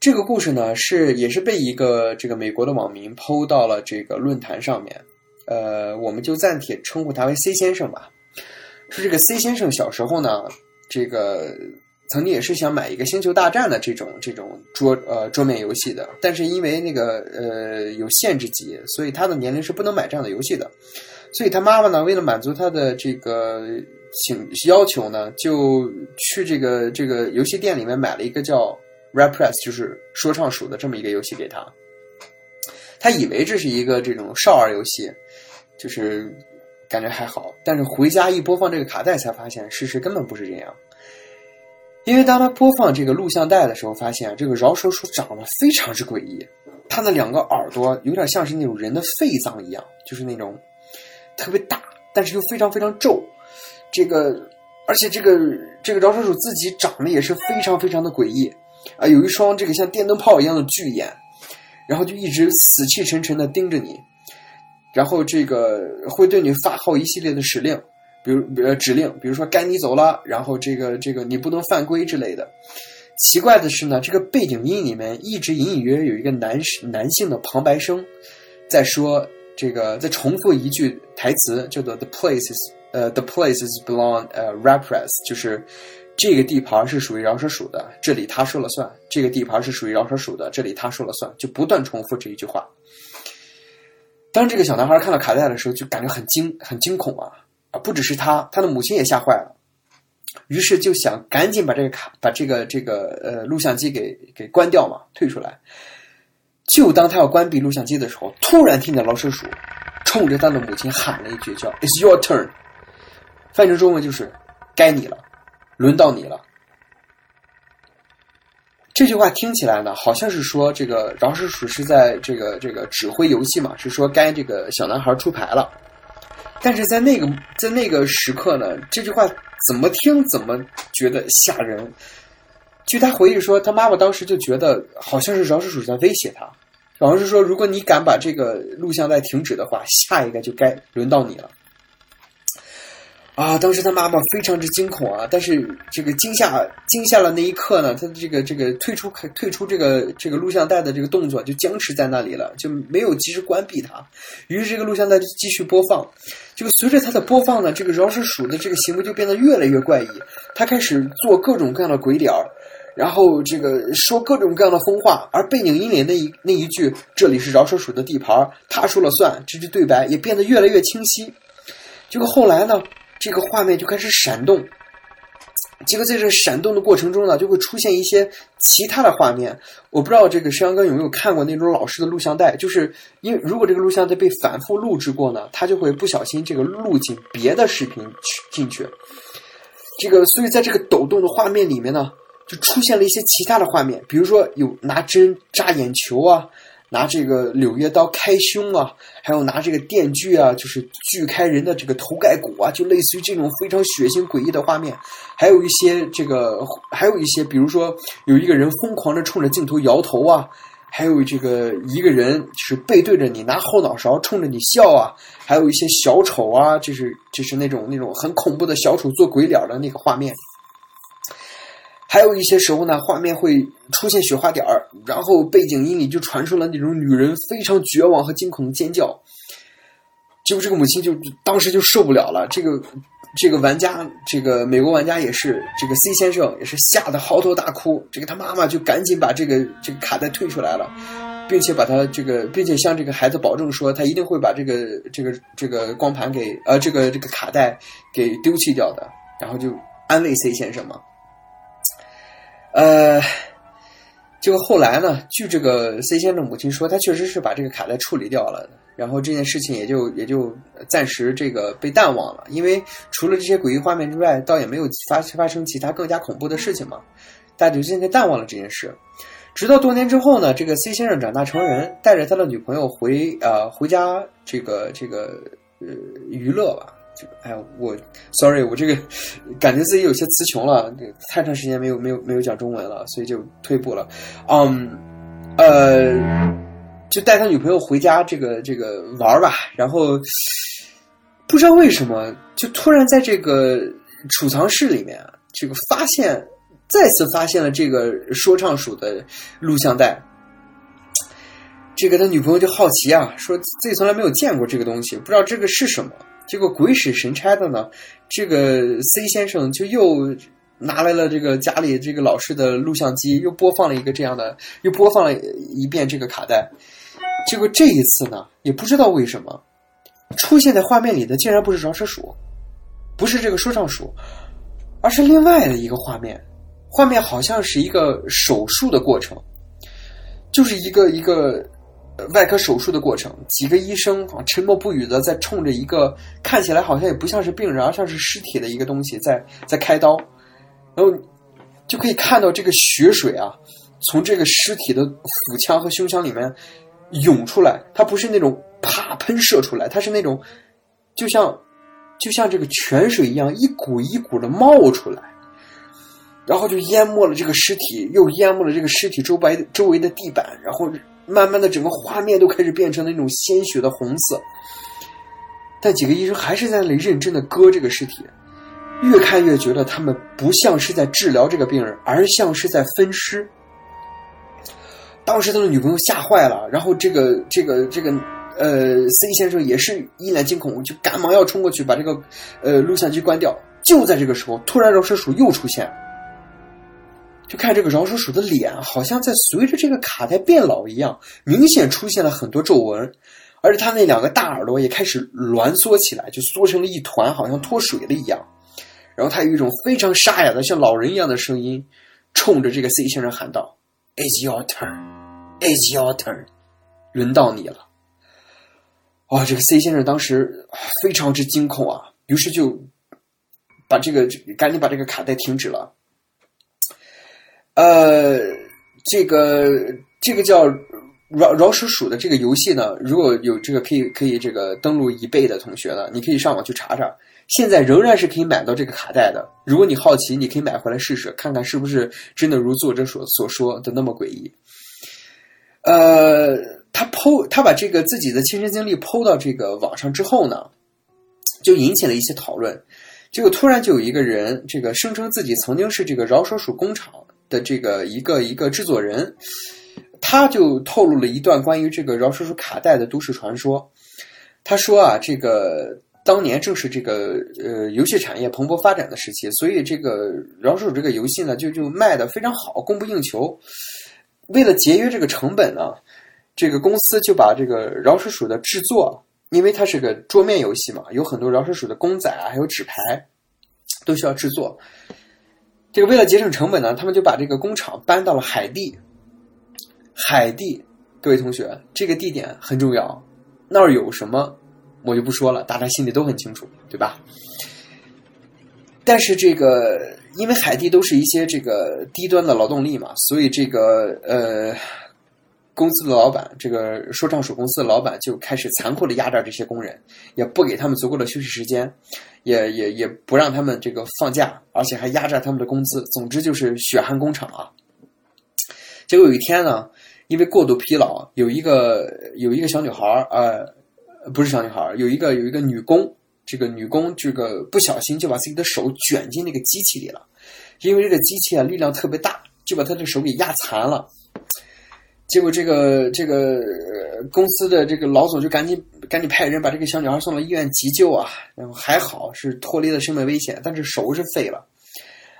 这个故事呢，是也是被一个这个美国的网民抛到了这个论坛上面，呃，我们就暂且称呼他为 C 先生吧。说这个 C 先生小时候呢，这个曾经也是想买一个星球大战的这种这种桌呃桌面游戏的，但是因为那个呃有限制级，所以他的年龄是不能买这样的游戏的。所以他妈妈呢，为了满足他的这个请要求呢，就去这个这个游戏店里面买了一个叫。Repress 就是说唱鼠的这么一个游戏给他，他以为这是一个这种少儿游戏，就是感觉还好。但是回家一播放这个卡带，才发现事实根本不是这样。因为当他播放这个录像带的时候，发现这个饶舌鼠长得非常之诡异，他的两个耳朵有点像是那种人的肺脏一样，就是那种特别大，但是又非常非常皱。这个而且这个这个饶舌鼠自己长得也是非常非常的诡异。啊，有一双这个像电灯泡一样的巨眼，然后就一直死气沉沉的盯着你，然后这个会对你发号一系列的指令，比比如呃指令，比如说该你走了，然后这个这个你不能犯规之类的。奇怪的是呢，这个背景音里面一直隐隐约约有一个男男性的旁白声，在说这个在重复一句台词，叫做 “the place is 呃 the place is belong 呃 repress”，就是这个地盘是属于饶舌属的，这里他说了算；这个地盘是属于饶舌属的，这里他说了算，就不断重复这一句话。当这个小男孩看到卡带的时候，就感觉很惊很惊恐啊啊！不只是他，他的母亲也吓坏了。于是就想赶紧把这个卡、把这个这个呃录像机给给关掉嘛，退出来。就当他要关闭录像机的时候，突然听见老鼠鼠冲着他的母亲喊了一句，叫 “It's your turn”，翻译成中文就是“该你了，轮到你了”。这句话听起来呢，好像是说这个饶鼠鼠是在这个这个指挥游戏嘛，是说该这个小男孩出牌了。但是在那个在那个时刻呢，这句话。怎么听怎么觉得吓人。据他回忆说，他妈妈当时就觉得好像是饶舌鼠在威胁他，好像是说，如果你敢把这个录像带停止的话，下一个就该轮到你了。啊！当时他妈妈非常之惊恐啊，但是这个惊吓惊吓了那一刻呢，他的这个这个退出退出这个这个录像带的这个动作就僵持在那里了，就没有及时关闭它。于是这个录像带就继续播放。就随着它的播放呢，这个饶舌鼠的这个行为就变得越来越怪异。他开始做各种各样的鬼脸儿，然后这个说各种各样的疯话，而背景音里那一那一句“这里是饶舌鼠的地盘，他说了算”这句对白也变得越来越清晰。结果后来呢？这个画面就开始闪动，结果在这闪动的过程中呢，就会出现一些其他的画面。我不知道这个山羊哥有没有看过那种老式的录像带，就是因为如果这个录像带被反复录制过呢，它就会不小心这个录进别的视频去进去。这个所以在这个抖动的画面里面呢，就出现了一些其他的画面，比如说有拿针扎眼球啊。拿这个柳叶刀开胸啊，还有拿这个电锯啊，就是锯开人的这个头盖骨啊，就类似于这种非常血腥诡异的画面。还有一些这个，还有一些，比如说有一个人疯狂的冲着镜头摇头啊，还有这个一个人是背对着你拿后脑勺冲着你笑啊，还有一些小丑啊，就是就是那种那种很恐怖的小丑做鬼脸的那个画面。还有一些时候呢，画面会出现雪花点儿，然后背景音里就传出了那种女人非常绝望和惊恐的尖叫。结果这个母亲就当时就受不了了，这个这个玩家，这个美国玩家也是，这个 C 先生也是吓得嚎啕大哭。这个他妈妈就赶紧把这个这个卡带退出来了，并且把他这个，并且向这个孩子保证说，他一定会把这个这个这个光盘给呃这个这个卡带给丢弃掉的，然后就安慰 C 先生嘛。呃，结果后来呢？据这个 C 先生母亲说，他确实是把这个卡带处理掉了，然后这件事情也就也就暂时这个被淡忘了。因为除了这些诡异画面之外，倒也没有发发生其他更加恐怖的事情嘛，大家就渐渐淡忘了这件事。直到多年之后呢，这个 C 先生长大成人，带着他的女朋友回呃回家，这个这个呃娱乐吧。哎，我，sorry，我这个感觉自己有些词穷了，太长时间没有没有没有讲中文了，所以就退步了。嗯，呃，就带他女朋友回家，这个这个玩吧。然后不知道为什么，就突然在这个储藏室里面，这个发现再次发现了这个说唱鼠的录像带。这个他女朋友就好奇啊，说自己从来没有见过这个东西，不知道这个是什么。结果鬼使神差的呢，这个 C 先生就又拿来了这个家里这个老式的录像机，又播放了一个这样的，又播放了一遍这个卡带。结果这一次呢，也不知道为什么，出现在画面里的竟然不是饶舌鼠，不是这个说唱鼠，而是另外的一个画面。画面好像是一个手术的过程，就是一个一个。外科手术的过程，几个医生啊沉默不语的在冲着一个看起来好像也不像是病人，而像是尸体的一个东西在在开刀，然后就可以看到这个血水啊从这个尸体的腹腔和胸腔里面涌出来，它不是那种啪喷射出来，它是那种就像就像这个泉水一样一股一股的冒出来，然后就淹没了这个尸体，又淹没了这个尸体周围周围的地板，然后。慢慢的，整个画面都开始变成那种鲜血的红色。但几个医生还是在那里认真的割这个尸体，越看越觉得他们不像是在治疗这个病人，而像是在分尸。当时他的女朋友吓坏了，然后这个这个这个呃 C 先生也是一脸惊恐，就赶忙要冲过去把这个呃录像机关掉。就在这个时候，突然饶舌鼠又出现，就看这个饶舌鼠的脸好像在随着这个卡带变老一样，明显出现了很多皱纹。而且他那两个大耳朵也开始挛缩起来，就缩成了一团，好像脱水了一样。然后他有一种非常沙哑的，像老人一样的声音，冲着这个 C 先生喊道：“It's your turn, It's your turn，轮到你了。”哇，这个 C 先生当时非常之惊恐啊，于是就把这个赶紧把这个卡带停止了。呃，这个这个叫。饶饶舌鼠的这个游戏呢，如果有这个可以可以这个登录一倍的同学呢，你可以上网去查查，现在仍然是可以买到这个卡带的。如果你好奇，你可以买回来试试，看看是不是真的如作者所所说的那么诡异。呃，他剖他把这个自己的亲身经历剖到这个网上之后呢，就引起了一些讨论。结果突然就有一个人，这个声称自己曾经是这个饶舌鼠工厂的这个一个一个制作人。他就透露了一段关于这个饶舌鼠卡带的都市传说。他说啊，这个当年正是这个呃游戏产业蓬勃发展的时期，所以这个饶舌鼠这个游戏呢就就卖的非常好，供不应求。为了节约这个成本呢，这个公司就把这个饶舌鼠的制作，因为它是个桌面游戏嘛，有很多饶舌鼠的公仔啊，还有纸牌，都需要制作。这个为了节省成本呢，他们就把这个工厂搬到了海地。海地，各位同学，这个地点很重要。那儿有什么，我就不说了，大家心里都很清楚，对吧？但是这个，因为海地都是一些这个低端的劳动力嘛，所以这个呃，公司的老板，这个说唱手公司的老板就开始残酷的压榨这些工人，也不给他们足够的休息时间，也也也不让他们这个放假，而且还压榨他们的工资。总之就是血汗工厂啊。结果有一天呢。因为过度疲劳，有一个有一个小女孩儿，呃，不是小女孩儿，有一个有一个女工，这个女工这个不小心就把自己的手卷进那个机器里了，因为这个机器啊力量特别大，就把她的手给压残了。结果这个这个公司的这个老总就赶紧赶紧派人把这个小女孩送到医院急救啊，然后还好是脱离了生命危险，但是手是废了。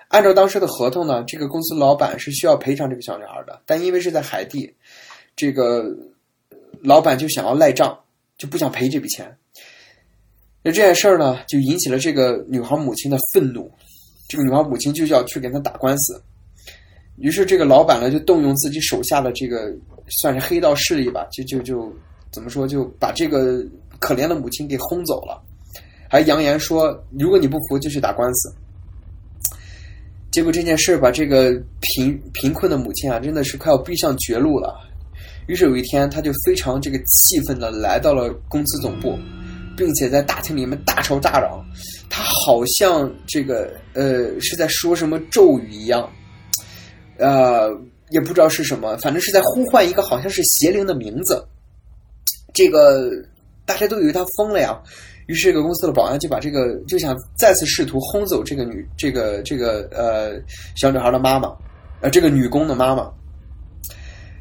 按照当时的合同呢，这个公司老板是需要赔偿这个小女孩的，但因为是在海地，这个老板就想要赖账，就不想赔这笔钱。那这件事儿呢，就引起了这个女孩母亲的愤怒，这个女孩母亲就要去跟他打官司。于是这个老板呢，就动用自己手下的这个算是黑道势力吧，就就就怎么说，就把这个可怜的母亲给轰走了，还扬言说，如果你不服，就去打官司。结果这件事把这个贫贫困的母亲啊，真的是快要逼上绝路了。于是有一天，他就非常这个气愤的来到了公司总部，并且在大厅里面大吵大嚷。他好像这个呃是在说什么咒语一样，呃也不知道是什么，反正是在呼唤一个好像是邪灵的名字。这个大家都以为他疯了呀。于是，这个公司的保安就把这个就想再次试图轰走这个女这个这个呃小女孩的妈妈，呃这个女工的妈妈。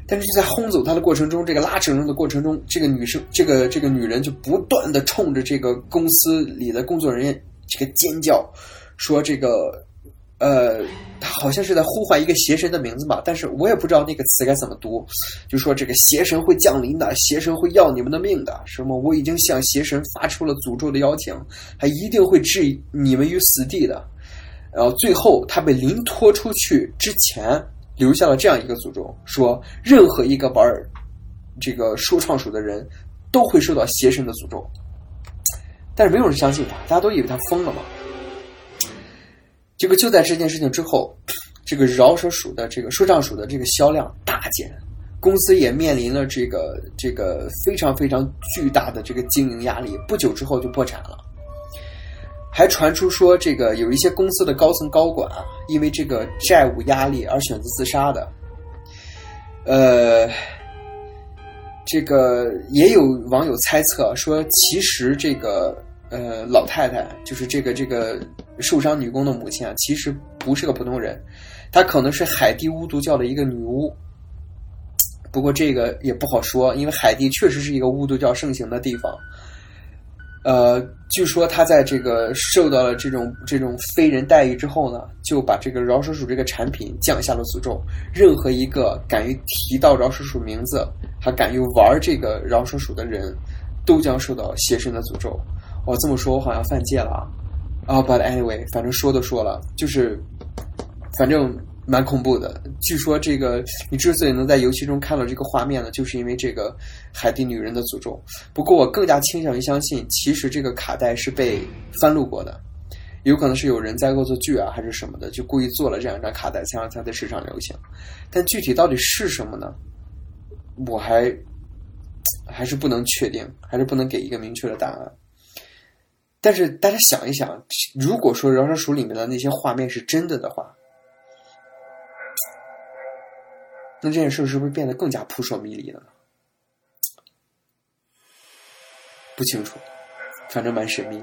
但是就在轰走她的过程中，这个拉扯中的过程中，这个女生这个这个女人就不断的冲着这个公司里的工作人员这个尖叫，说这个。呃，他好像是在呼唤一个邪神的名字吧，但是我也不知道那个词该怎么读。就说这个邪神会降临的，邪神会要你们的命的，什么我已经向邪神发出了诅咒的邀请，还一定会置你们于死地的。然后最后他被临拖出去之前，留下了这样一个诅咒，说任何一个玩这个说唱鼠的人都会受到邪神的诅咒。但是没有人相信他，大家都以为他疯了嘛。结果就在这件事情之后，这个饶舌鼠的这个说唱鼠的这个销量大减，公司也面临了这个这个非常非常巨大的这个经营压力，不久之后就破产了。还传出说，这个有一些公司的高层高管啊，因为这个债务压力而选择自杀的。呃，这个也有网友猜测说，其实这个呃老太太就是这个这个受伤女工的母亲啊，其实不是个普通人，她可能是海地巫毒教的一个女巫。不过这个也不好说，因为海地确实是一个巫毒教盛行的地方。呃，据说他在这个受到了这种这种非人待遇之后呢，就把这个饶舌鼠这个产品降下了诅咒。任何一个敢于提到饶舌鼠名字，还敢于玩这个饶舌鼠的人，都将受到邪神的诅咒。我这么说，我好像犯戒了啊！啊，But anyway，反正说都说了，就是反正。蛮恐怖的。据说这个你之所以能在游戏中看到这个画面呢，就是因为这个海底女人的诅咒。不过我更加倾向于相信，其实这个卡带是被翻录过的，有可能是有人在恶作剧啊，还是什么的，就故意做了这样一张卡带，才让它在市场流行。但具体到底是什么呢？我还还是不能确定，还是不能给一个明确的答案。但是大家想一想，如果说《饶舌鼠》里面的那些画面是真的的话，那这件事是不是变得更加扑朔迷离了呢？不清楚，反正蛮神秘。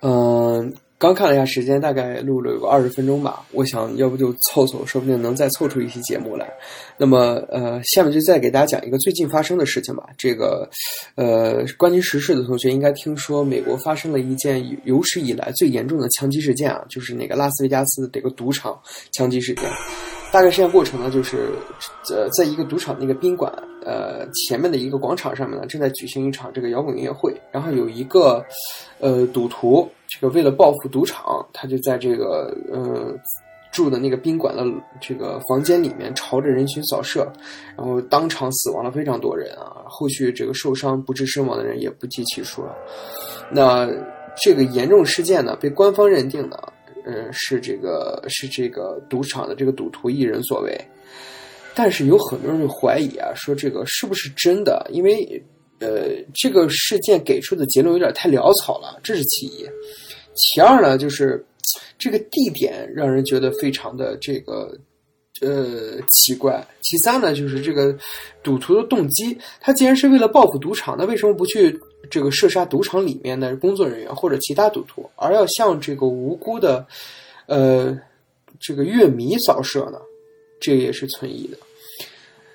嗯，刚看了一下时间，大概录了有个二十分钟吧。我想要不就凑凑，说不定能再凑出一期节目来。那么，呃，下面就再给大家讲一个最近发生的事情吧。这个，呃，关心时事的同学应该听说，美国发生了一件有史以来最严重的枪击事件啊，就是那个拉斯维加斯这个赌场枪击事件。大概事件过程呢，就是，呃，在一个赌场那个宾馆，呃，前面的一个广场上面呢，正在举行一场这个摇滚音乐会。然后有一个，呃，赌徒，这个为了报复赌场，他就在这个，呃，住的那个宾馆的这个房间里面，朝着人群扫射，然后当场死亡了非常多人啊。后续这个受伤不治身亡的人也不计其数了。那这个严重事件呢，被官方认定呢。嗯，是这个是这个赌场的这个赌徒一人所为，但是有很多人就怀疑啊，说这个是不是真的？因为呃，这个事件给出的结论有点太潦草了，这是其一。其二呢，就是这个地点让人觉得非常的这个呃奇怪。其三呢，就是这个赌徒的动机，他既然是为了报复赌场，那为什么不去？这个射杀赌场里面的工作人员或者其他赌徒，而要向这个无辜的，呃，这个乐迷扫射呢？这也是存疑的。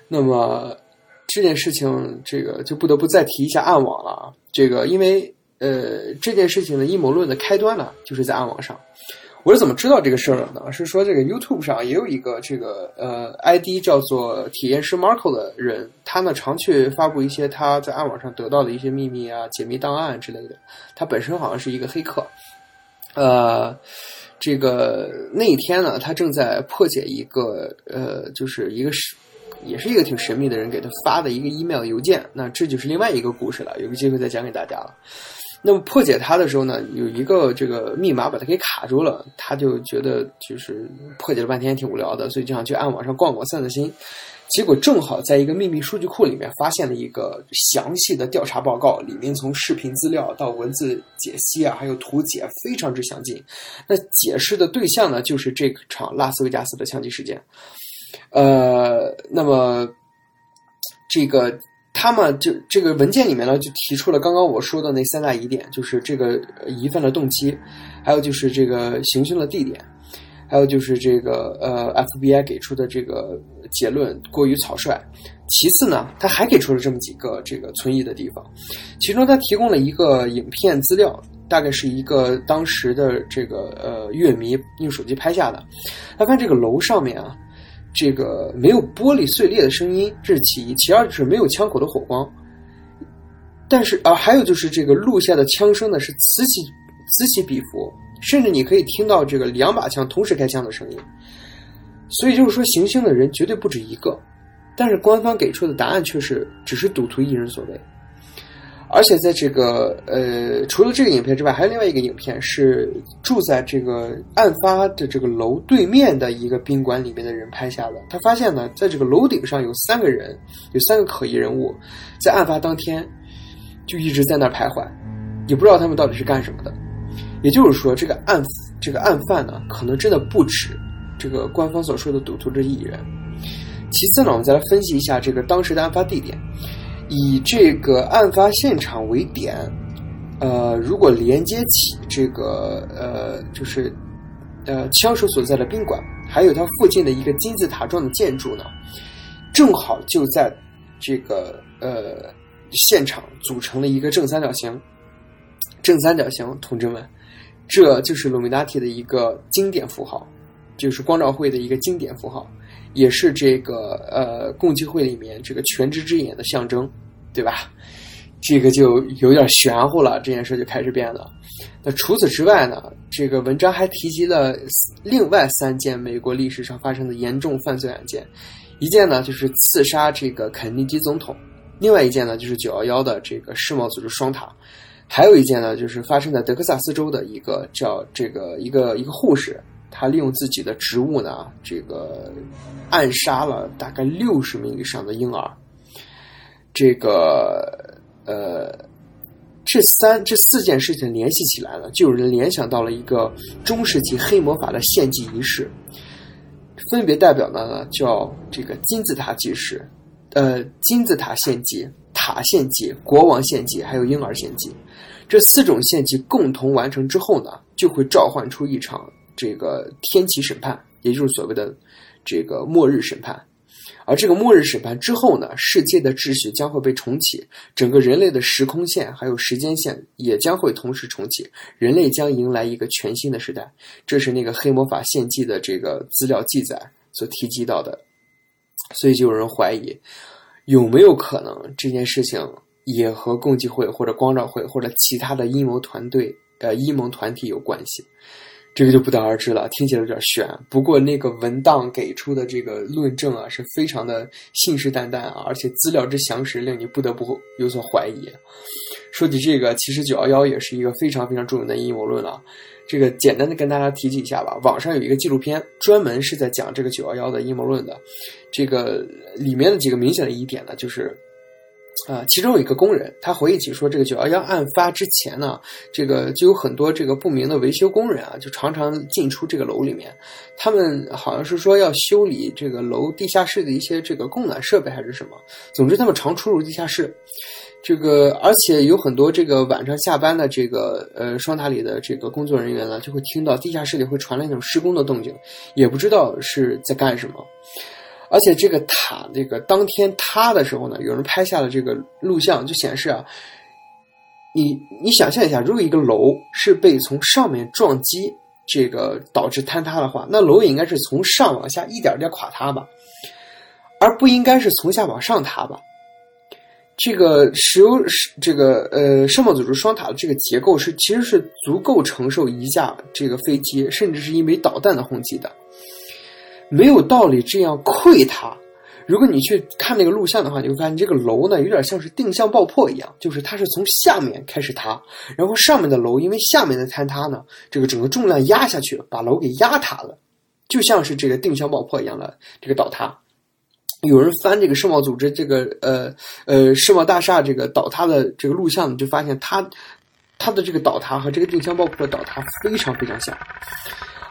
那么这件事情，这个就不得不再提一下暗网了啊。这个因为呃，这件事情的阴谋论的开端呢，就是在暗网上。我是怎么知道这个事儿的呢？是说这个 YouTube 上也有一个这个呃 ID 叫做体验师 Marco 的人，他呢常去发布一些他在暗网上得到的一些秘密啊、解密档案之类的。他本身好像是一个黑客，呃，这个那一天呢，他正在破解一个呃，就是一个是也是一个挺神秘的人给他发的一个 email 邮件。那这就是另外一个故事了，有个机会再讲给大家了。那么破解它的时候呢，有一个这个密码把它给卡住了，他就觉得就是破解了半天挺无聊的，所以就想去暗网上逛逛散散心。结果正好在一个秘密数据库里面发现了一个详细的调查报告，里面从视频资料到文字解析啊，还有图解非常之详尽。那解释的对象呢，就是这场拉斯维加斯的枪击事件。呃，那么这个。他们就这个文件里面呢，就提出了刚刚我说的那三大疑点，就是这个疑犯的动机，还有就是这个行凶的地点，还有就是这个呃 FBI 给出的这个结论过于草率。其次呢，他还给出了这么几个这个存疑的地方，其中他提供了一个影片资料，大概是一个当时的这个呃乐迷用手机拍下的。他看这个楼上面啊。这个没有玻璃碎裂的声音，这是其一；其二就是没有枪口的火光。但是啊，还有就是这个录下的枪声呢是此起此起彼伏，甚至你可以听到这个两把枪同时开枪的声音。所以就是说，行凶的人绝对不止一个。但是官方给出的答案却是只是赌徒一人所为。而且在这个呃，除了这个影片之外，还有另外一个影片是住在这个案发的这个楼对面的一个宾馆里面的人拍下的。他发现呢，在这个楼顶上有三个人，有三个可疑人物，在案发当天就一直在那儿徘徊，也不知道他们到底是干什么的。也就是说，这个案这个案犯呢，可能真的不止这个官方所说的赌徒这一人。其次呢，我们再来分析一下这个当时的案发地点，以这个案发现场为点，呃，如果连接起这个呃，就是呃枪手所在的宾馆，还有它附近的一个金字塔状的建筑呢，正好就在这个呃现场组成了一个正三角形。正三角形，同志们，这就是鲁米纳提的一个经典符号，就是光照会的一个经典符号，也是这个呃共济会里面这个全知之眼的象征，对吧？这个就有点玄乎了，这件事就开始变了。那除此之外呢，这个文章还提及了另外三件美国历史上发生的严重犯罪案件，一件呢就是刺杀这个肯尼迪总统，另外一件呢就是九幺幺的这个世贸组织双塔。还有一件呢，就是发生在德克萨斯州的一个叫这个一个一个护士，他利用自己的职务呢，这个暗杀了大概六十名以上的婴儿。这个呃，这三这四件事情联系起来了，就有人联想到了一个中世纪黑魔法的献祭仪式，分别代表的呢叫这个金字塔祭式，呃，金字塔献祭。塔献祭、国王献祭，还有婴儿献祭，这四种献祭共同完成之后呢，就会召唤出一场这个天启审判，也就是所谓的这个末日审判。而这个末日审判之后呢，世界的秩序将会被重启，整个人类的时空线还有时间线也将会同时重启，人类将迎来一个全新的时代。这是那个黑魔法献祭的这个资料记载所提及到的，所以就有人怀疑。有没有可能这件事情也和共济会或者光照会或者其他的阴谋团队呃阴谋团体有关系？这个就不得而知了，听起来有点悬。不过那个文档给出的这个论证啊，是非常的信誓旦旦啊，而且资料之详实，令你不得不有所怀疑。说起这个，其实九幺幺也是一个非常非常著名的阴谋论了。这个简单的跟大家提及一下吧。网上有一个纪录片，专门是在讲这个九幺幺的阴谋论的。这个里面的几个明显的疑点呢，就是，啊，其中有一个工人，他回忆起说，这个九幺幺案发之前呢，这个就有很多这个不明的维修工人啊，就常常进出这个楼里面。他们好像是说要修理这个楼地下室的一些这个供暖设备还是什么。总之，他们常出入地下室。这个，而且有很多这个晚上下班的这个呃双塔里的这个工作人员呢，就会听到地下室里会传来那种施工的动静，也不知道是在干什么。而且这个塔这个当天塌的时候呢，有人拍下了这个录像，就显示啊，你你想象一下，如果一个楼是被从上面撞击这个导致坍塌的话，那楼也应该是从上往下一点点垮塌吧，而不应该是从下往上塌吧。这个石油是这个呃，圣贸组织双塔的这个结构是其实是足够承受一架这个飞机，甚至是一枚导弹的轰击的，没有道理这样溃塌。如果你去看那个录像的话，你会发现这个楼呢有点像是定向爆破一样，就是它是从下面开始塌，然后上面的楼因为下面的坍塌呢，这个整个重量压下去，把楼给压塌了，就像是这个定向爆破一样的这个倒塌。有人翻这个世贸组织这个呃呃世贸大厦这个倒塌的这个录像，就发现它它的这个倒塌和这个定向爆破的倒塌非常非常像。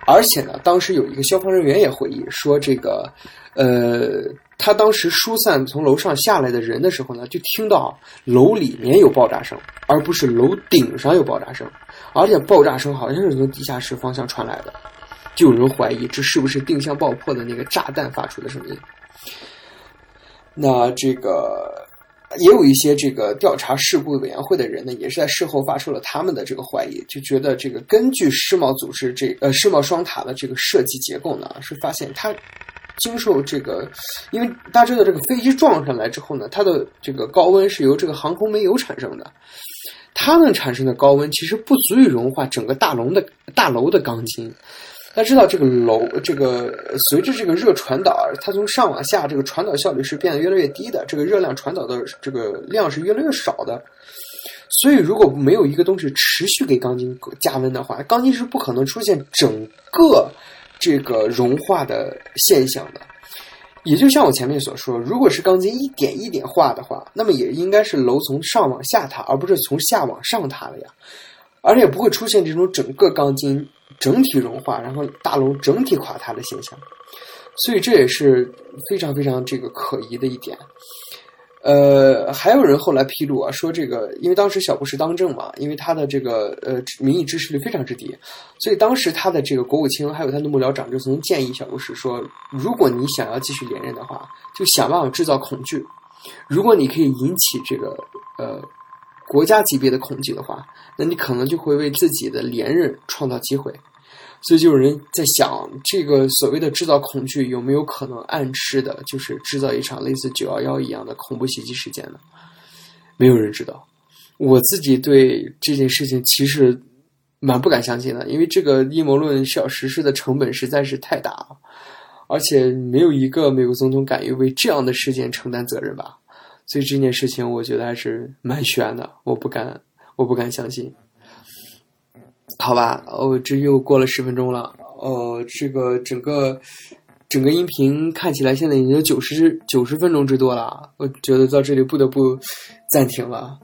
而且呢，当时有一个消防人员也回忆说，这个呃他当时疏散从楼上下来的人的时候呢，就听到楼里面有爆炸声，而不是楼顶上有爆炸声，而且爆炸声好像是从地下室方向传来的，就有人怀疑这是不是定向爆破的那个炸弹发出的声音。那这个也有一些这个调查事故委员会的人呢，也是在事后发出了他们的这个怀疑，就觉得这个根据世贸组织这呃世贸双塔的这个设计结构呢，是发现它经受这个，因为大家知道这个飞机撞上来之后呢，它的这个高温是由这个航空煤油产生的，它们产生的高温其实不足以融化整个大楼的大楼的钢筋。大家知道，这个楼，这个随着这个热传导，它从上往下，这个传导效率是变得越来越低的，这个热量传导的这个量是越来越少的。所以，如果没有一个东西持续给钢筋加温的话，钢筋是不可能出现整个这个融化的现象的。也就像我前面所说，如果是钢筋一点一点化的话，那么也应该是楼从上往下塌，而不是从下往上塌了呀。而且不会出现这种整个钢筋整体融化，然后大楼整体垮塌的现象。所以这也是非常非常这个可疑的一点。呃，还有人后来披露啊，说这个，因为当时小布什当政嘛，因为他的这个呃民意支持率非常之低，所以当时他的这个国务卿还有他的幕僚长就曾建议小布什说，如果你想要继续连任的话，就想办法制造恐惧。如果你可以引起这个呃国家级别的恐惧的话，那你可能就会为自己的连任创造机会。所以就有人在想，这个所谓的制造恐惧有没有可能暗示的，就是制造一场类似九幺幺一样的恐怖袭击事件呢？没有人知道。我自己对这件事情其实蛮不敢相信的，因为这个阴谋论需要实施的成本实在是太大了，而且没有一个美国总统敢于为这样的事件承担责任吧。所以这件事情我觉得还是蛮悬的，我不敢，我不敢相信。好吧，哦，这又过了十分钟了，哦，这个整个整个音频看起来现在已经九十九十分钟之多了，我觉得到这里不得不暂停了。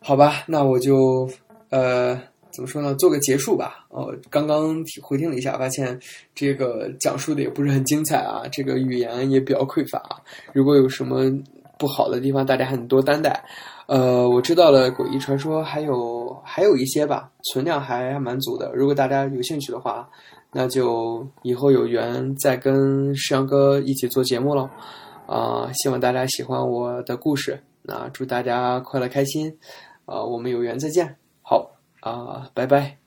好吧，那我就呃怎么说呢，做个结束吧。哦，刚刚回听了一下，发现这个讲述的也不是很精彩啊，这个语言也比较匮乏。如果有什么不好的地方，大家很多担待。呃，我知道了，诡异传说还有还有一些吧，存量还蛮足的。如果大家有兴趣的话，那就以后有缘再跟世阳哥一起做节目喽。啊，希望大家喜欢我的故事。那祝大家快乐开心。啊，我们有缘再见。好啊，拜拜。